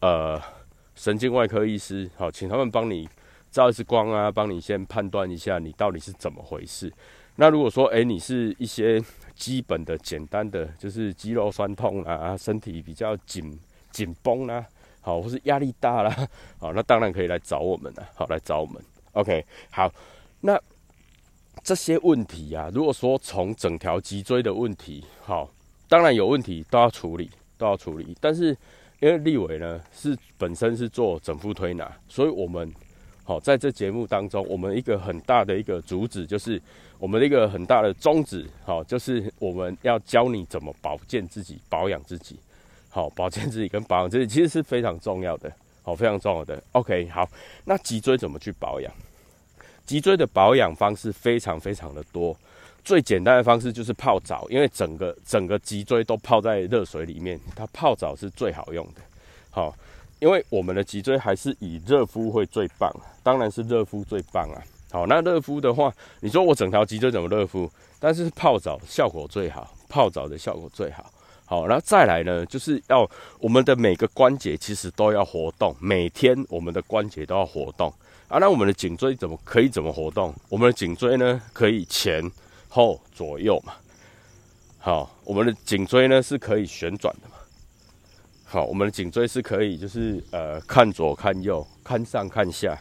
呃神经外科医师，好，请他们帮你照一次光啊，帮你先判断一下你到底是怎么回事。那如果说，哎，你是一些基本的、简单的，就是肌肉酸痛啊，身体比较紧紧绷啦，好，或是压力大啦，好，那当然可以来找我们了，好，来找我们。OK，好，那这些问题啊，如果说从整条脊椎的问题，好，当然有问题都要处理，都要处理。但是因为立伟呢是本身是做整副推拿，所以我们。好，在这节目当中，我们一个很大的一个主旨就是，我们的一个很大的宗旨，好，就是我们要教你怎么保健自己、保养自己。好，保健自己跟保养自己其实是非常重要的，好，非常重要的。OK，好，那脊椎怎么去保养？脊椎的保养方式非常非常的多，最简单的方式就是泡澡，因为整个整个脊椎都泡在热水里面，它泡澡是最好用的。好。因为我们的脊椎还是以热敷会最棒，当然是热敷最棒啊。好，那热敷的话，你说我整条脊椎怎么热敷？但是泡澡效果最好，泡澡的效果最好。好，然后再来呢，就是要我们的每个关节其实都要活动，每天我们的关节都要活动啊。那我们的颈椎怎么可以怎么活动？我们的颈椎呢，可以前后左右嘛。好，我们的颈椎呢是可以旋转的嘛。好，我们的颈椎是可以，就是呃，看左看右，看上看下，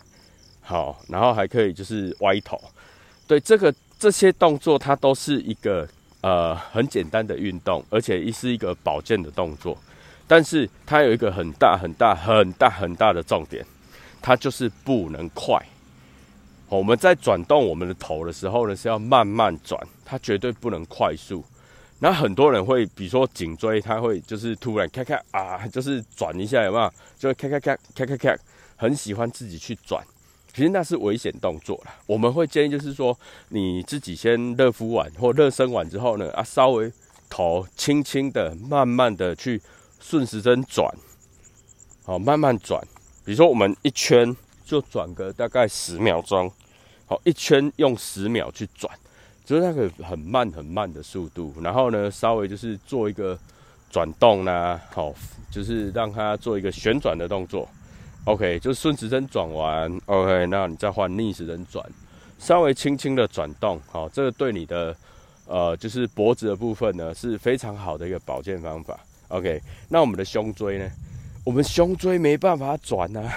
好，然后还可以就是歪头，对，这个这些动作它都是一个呃很简单的运动，而且一是一个保健的动作，但是它有一个很大很大很大很大的重点，它就是不能快。我们在转动我们的头的时候呢，是要慢慢转，它绝对不能快速。那很多人会，比如说颈椎，他会就是突然咔咔啊，就是转一下，有没有？就会咔咔咔咔咔咔，很喜欢自己去转。其实那是危险动作了。我们会建议就是说，你自己先热敷完或热身完之后呢，啊，稍微头轻轻的、慢慢的去顺时针转，好，慢慢转。比如说我们一圈就转个大概十秒钟，好，一圈用十秒去转。就是那个很慢很慢的速度，然后呢，稍微就是做一个转动啦，好，就是让它做一个旋转的动作。OK，就顺时针转完，OK，那你再换逆时针转，稍微轻轻的转动，好，这个对你的呃就是脖子的部分呢是非常好的一个保健方法。OK，那我们的胸椎呢？我们胸椎没办法转呐，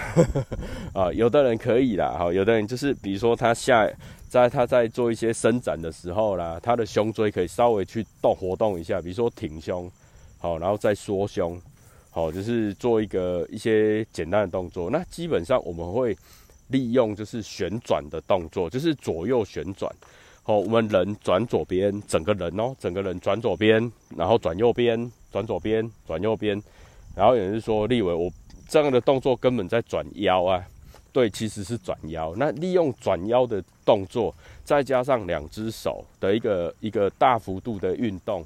啊，有的人可以啦，好，有的人就是比如说他下。在他在做一些伸展的时候啦，他的胸椎可以稍微去动活动一下，比如说挺胸，好，然后再缩胸，好，就是做一个一些简单的动作。那基本上我们会利用就是旋转的动作，就是左右旋转，好，我们人转左边，整个人哦，整个人转左边，然后转右边，转左边，转右边，然后有人说立伟，我这样的动作根本在转腰啊。对，其实是转腰。那利用转腰的动作，再加上两只手的一个一个大幅度的运动，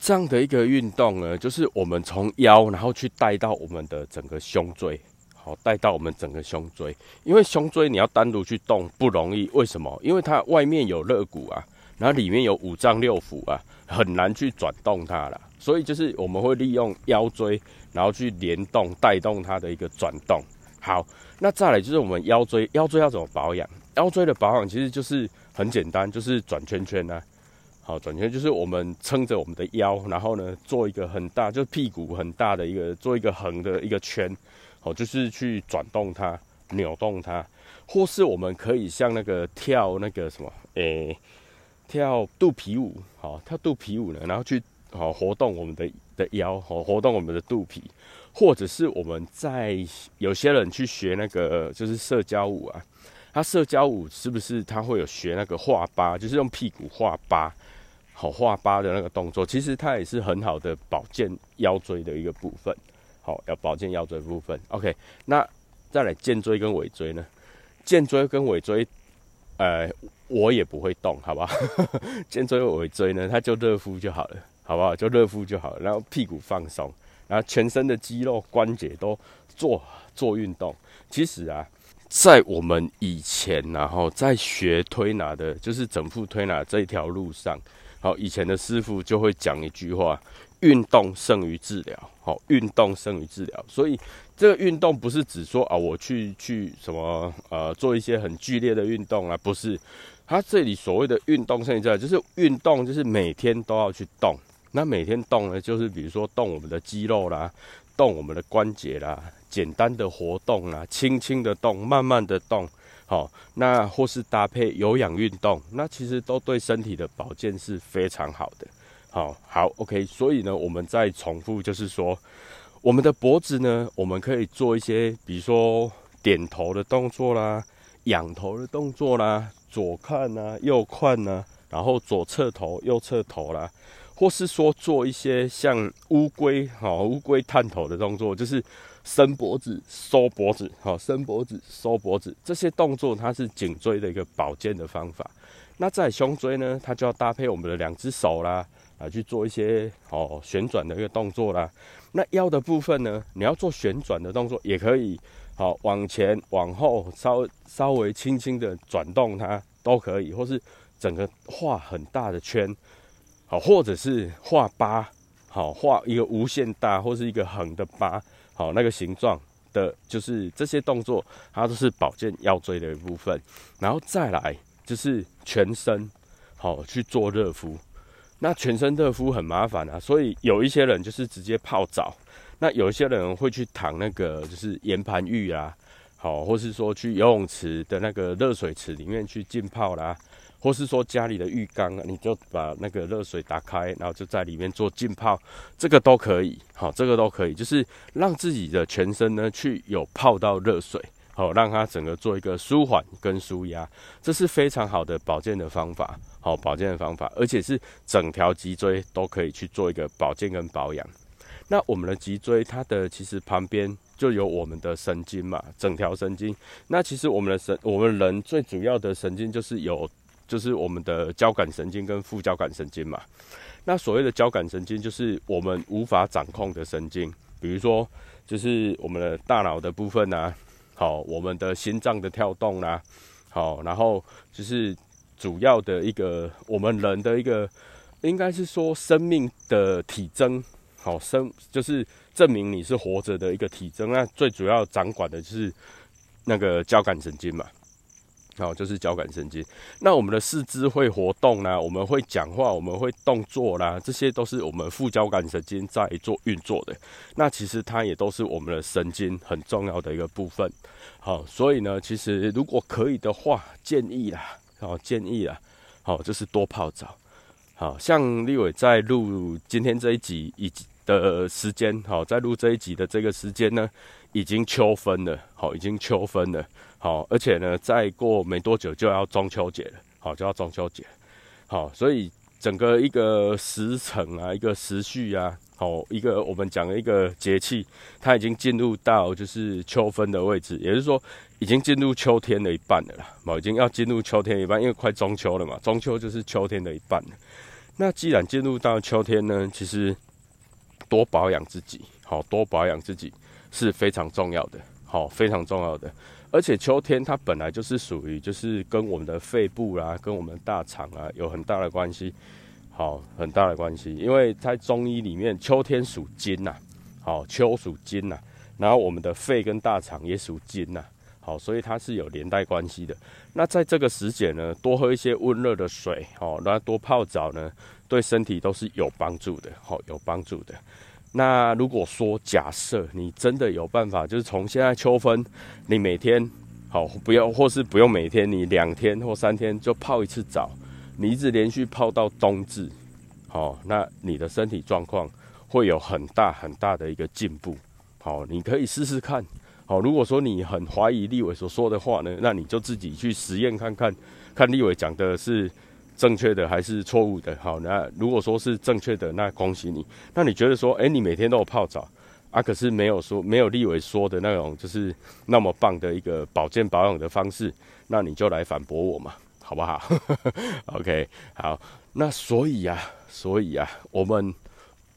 这样的一个运动呢，就是我们从腰，然后去带到我们的整个胸椎，好，带到我们整个胸椎。因为胸椎你要单独去动不容易，为什么？因为它外面有肋骨啊，然后里面有五脏六腑啊，很难去转动它了。所以就是我们会利用腰椎，然后去联动带动它的一个转动。好，那再来就是我们腰椎，腰椎要怎么保养？腰椎的保养其实就是很简单，就是转圈圈呐。好，转圈就是我们撑着我们的腰，然后呢做一个很大，就是屁股很大的一个，做一个横的一个圈。好，就是去转动它，扭动它，或是我们可以像那个跳那个什么，诶，跳肚皮舞。好，跳肚皮舞呢，然后去好活动我们的的腰，好活动我们的肚皮。或者是我们在有些人去学那个就是社交舞啊，他社交舞是不是他会有学那个画八，就是用屁股画八，好画疤的那个动作，其实它也是很好的保健腰椎的一个部分，好要保健腰椎部分。OK，那再来肩椎跟尾椎呢？肩椎跟尾椎，呃，我也不会动，好不好？肩椎尾椎呢，它就热敷就好了，好不好？就热敷就好了，然后屁股放松。然后全身的肌肉关节都做做运动。其实啊，在我们以前，然后在学推拿的，就是整副推拿这一条路上，好，以前的师傅就会讲一句话：运动胜于治疗。好，运动胜于治疗。所以这个运动不是指说啊，我去去什么呃做一些很剧烈的运动啊，不是。它这里所谓的运动身体在，就是运动，就是每天都要去动。那每天动呢，就是比如说动我们的肌肉啦，动我们的关节啦，简单的活动啦，轻轻的动，慢慢的动，好，那或是搭配有氧运动，那其实都对身体的保健是非常好的。好，好，OK。所以呢，我们再重复，就是说，我们的脖子呢，我们可以做一些，比如说点头的动作啦，仰头的动作啦，左看呐，右看呐，然后左侧头，右侧头啦。或是说做一些像乌龟哈乌龟探头的动作，就是伸脖子、收脖子，好伸脖子、收脖子这些动作，它是颈椎的一个保健的方法。那在胸椎呢，它就要搭配我们的两只手啦，啊去做一些哦旋转的一个动作啦。那腰的部分呢，你要做旋转的动作也可以，好往前往后稍稍微轻轻的转动它都可以，或是整个画很大的圈。好，或者是画八，好画一个无限大，或是一个横的八，好那个形状的，就是这些动作，它都是保健腰椎的一部分。然后再来就是全身，好去做热敷。那全身热敷很麻烦啊，所以有一些人就是直接泡澡，那有一些人会去躺那个就是岩盘浴啊，好，或是说去游泳池的那个热水池里面去浸泡啦。或是说家里的浴缸啊，你就把那个热水打开，然后就在里面做浸泡，这个都可以，好，这个都可以，就是让自己的全身呢去有泡到热水，好，让它整个做一个舒缓跟舒压，这是非常好的保健的方法，好，保健的方法，而且是整条脊椎都可以去做一个保健跟保养。那我们的脊椎它的其实旁边就有我们的神经嘛，整条神经。那其实我们的神，我们人最主要的神经就是有。就是我们的交感神经跟副交感神经嘛。那所谓的交感神经，就是我们无法掌控的神经，比如说，就是我们的大脑的部分呐，好，我们的心脏的跳动啦，好，然后就是主要的一个我们人的一个，应该是说生命的体征，好生就是证明你是活着的一个体征。那最主要掌管的就是那个交感神经嘛。好，就是交感神经。那我们的四肢会活动啦，我们会讲话，我们会动作啦，这些都是我们副交感神经在做运作的。那其实它也都是我们的神经很重要的一个部分。好，所以呢，其实如果可以的话，建议啦，好建议啦，好就是多泡澡。好像立伟在录今天这一集以的时间，好在录这一集的这个时间呢，已经秋分了，好已经秋分了。好，而且呢，再过没多久就要中秋节了，好，就要中秋节，好，所以整个一个时辰啊，一个时序啊，好，一个我们讲的一个节气，它已经进入到就是秋分的位置，也就是说，已经进入秋天的一半了啦，好，已经要进入秋天一半，因为快中秋了嘛，中秋就是秋天的一半。那既然进入到秋天呢，其实多保养自己，好多保养自己是非常重要的，好，非常重要的。而且秋天它本来就是属于，就是跟我们的肺部啦，跟我们大肠啊有很大的关系，好，很大的关系。因为在中医里面，秋天属金呐，好，秋属金呐，然后我们的肺跟大肠也属金呐，好，所以它是有连带关系的。那在这个时节呢，多喝一些温热的水，好，然后多泡澡呢，对身体都是有帮助的，好，有帮助的。那如果说假设你真的有办法，就是从现在秋分，你每天好不要，或是不用每天，你两天或三天就泡一次澡，你一直连续泡到冬至，好，那你的身体状况会有很大很大的一个进步，好，你可以试试看，好，如果说你很怀疑立伟所说的话呢，那你就自己去实验看看，看立伟讲的是。正确的还是错误的？好，那如果说是正确的，那恭喜你。那你觉得说，哎，你每天都有泡澡啊？可是没有说没有立伟说的那种，就是那么棒的一个保健保养的方式，那你就来反驳我嘛，好不好？OK，好。那所以呀，所以呀，我们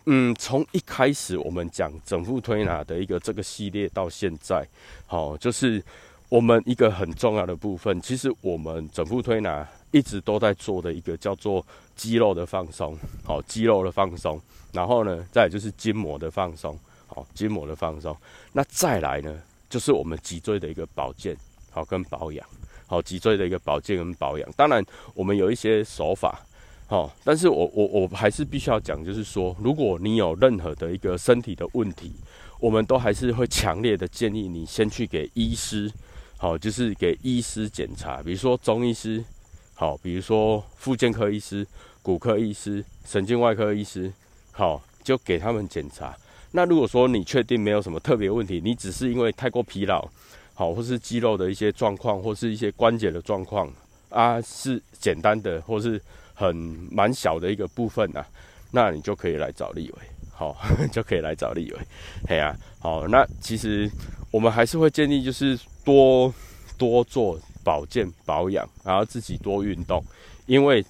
嗯，从一开始我们讲整副推拿的一个这个系列到现在，好，就是我们一个很重要的部分。其实我们整副推拿。一直都在做的一个叫做肌肉的放松，好，肌肉的放松，然后呢，再就是筋膜的放松，好，筋膜的放松，那再来呢，就是我们脊椎的一个保健，好，跟保养，好脊椎的一个保健跟保养。当然，我们有一些手法，好，但是我我我还是必须要讲，就是说，如果你有任何的一个身体的问题，我们都还是会强烈的建议你先去给医师，好，就是给医师检查，比如说中医师，好，比如说附健科医师、骨科医师、神经外科医师，好，就给他们检查。那如果说你确定没有什么特别问题，你只是因为太过疲劳，好，或是肌肉的一些状况，或是一些关节的状况啊，是简单的，或是很蛮小的一个部分啊，那你就可以来找立伟，好，就可以来找立伟，嘿啊，好，那其实我们还是会建议就是多多做保健保养，然后自己多运动，因为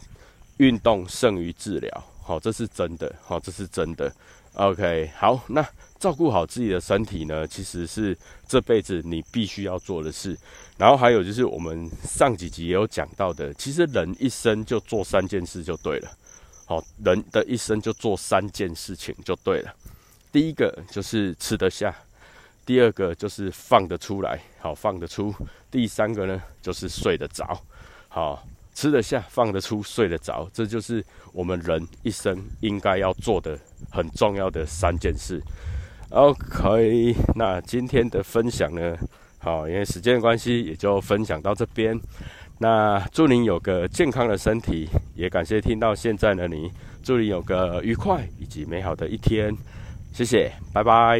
运动胜于治疗，好，这是真的，好，这是真的。OK，好，那照顾好自己的身体呢，其实是这辈子你必须要做的事。然后还有就是我们上几集也有讲到的，其实人一生就做三件事就对了。好，人的一生就做三件事情就对了。第一个就是吃得下，第二个就是放得出来，好放得出。第三个呢就是睡得着，好。吃得下，放得出，睡得着，这就是我们人一生应该要做的很重要的三件事。OK，那今天的分享呢，好，因为时间的关系，也就分享到这边。那祝您有个健康的身体，也感谢听到现在的你，祝你有个愉快以及美好的一天。谢谢，拜拜。